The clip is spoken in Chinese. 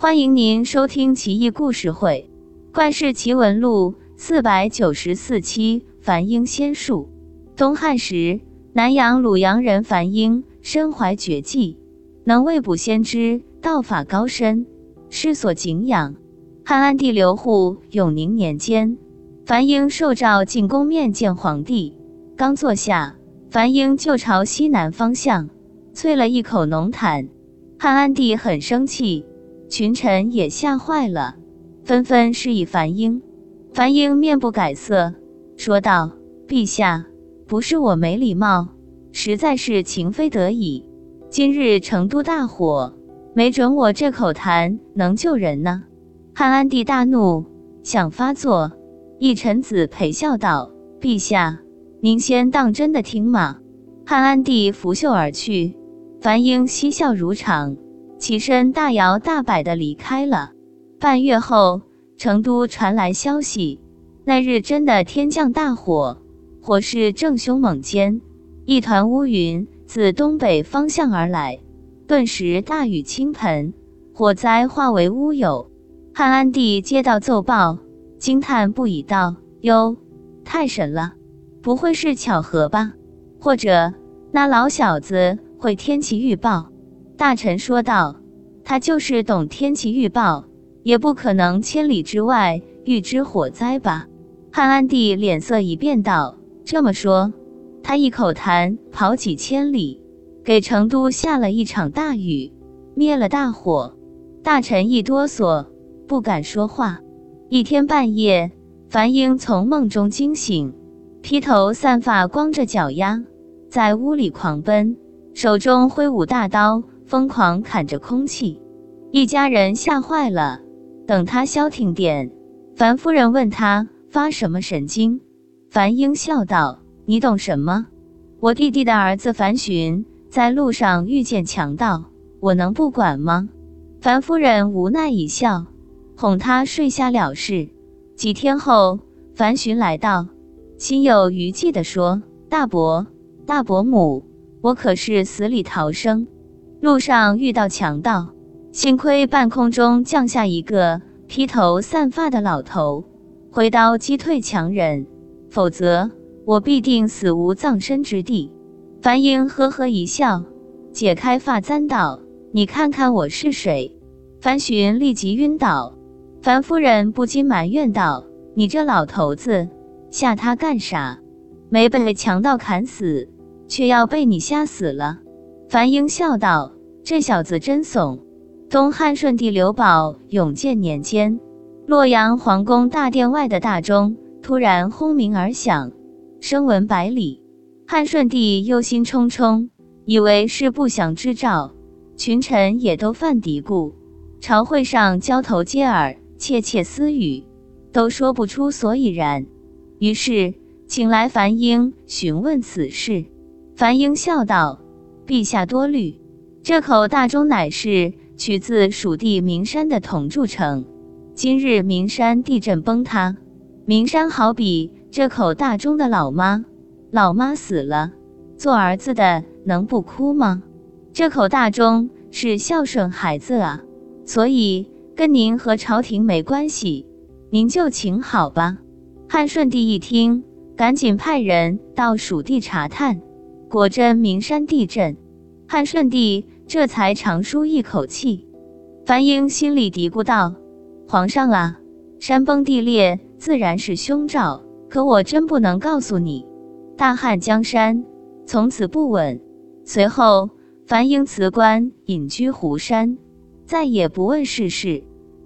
欢迎您收听《奇异故事会·怪事奇闻录》四百九十四期。樊英仙术。东汉时，南阳鲁阳人樊英身怀绝技，能未卜先知，道法高深，世所敬仰。汉安帝刘祜永宁年间，樊英受诏进宫面见皇帝，刚坐下，樊英就朝西南方向啐了一口浓痰。汉安帝很生气，群臣也吓坏了，纷纷示意樊英。樊英面不改色。说道：“陛下，不是我没礼貌，实在是情非得已。今日成都大火，没准我这口痰能救人呢。”汉安帝大怒，想发作。一臣子陪笑道：“陛下，您先当真的听嘛。”汉安帝拂袖而去。樊英嬉笑如常，起身大摇大摆的离开了。半月后，成都传来消息。那日真的天降大火，火势正凶猛间，一团乌云自东北方向而来，顿时大雨倾盆，火灾化为乌有。汉安帝接到奏报，惊叹不已，道：“哟，太神了！不会是巧合吧？或者那老小子会天气预报？”大臣说道：“他就是懂天气预报，也不可能千里之外预知火灾吧？”汉安帝脸色一变，道：“这么说，他一口痰跑几千里，给成都下了一场大雨，灭了大火。”大臣一哆嗦，不敢说话。一天半夜，樊英从梦中惊醒，披头散发，光着脚丫，在屋里狂奔，手中挥舞大刀，疯狂砍着空气。一家人吓坏了。等他消停点，樊夫人问他。发什么神经？樊英笑道：“你懂什么？我弟弟的儿子樊寻在路上遇见强盗，我能不管吗？”樊夫人无奈一笑，哄他睡下了事。几天后，樊寻来到，心有余悸地说：“大伯、大伯母，我可是死里逃生，路上遇到强盗，幸亏半空中降下一个披头散发的老头。”挥刀击退强人，否则我必定死无葬身之地。樊英呵呵一笑，解开发簪道：“你看看我是谁？”樊寻立即晕倒。樊夫人不禁埋怨道：“你这老头子，吓他干啥？没被强盗砍死，却要被你吓死了。”樊英笑道：“这小子真怂。”东汉顺帝刘保永建年间。洛阳皇宫大殿外的大钟突然轰鸣而响，声闻百里。汉顺帝忧心忡忡，以为是不祥之兆，群臣也都犯嘀咕。朝会上交头接耳，窃窃私语，都说不出所以然。于是请来樊英询问此事。樊英笑道：“陛下多虑，这口大钟乃是取自蜀地名山的铜铸成。”今日名山地震崩塌，名山好比这口大钟的老妈，老妈死了，做儿子的能不哭吗？这口大钟是孝顺孩子啊，所以跟您和朝廷没关系，您就请好吧。汉顺帝一听，赶紧派人到蜀地查探，果真名山地震。汉顺帝这才长舒一口气。樊英心里嘀咕道。皇上啊，山崩地裂自然是凶兆，可我真不能告诉你。大汉江山从此不稳。随后，樊英辞官隐居湖山，再也不问世事。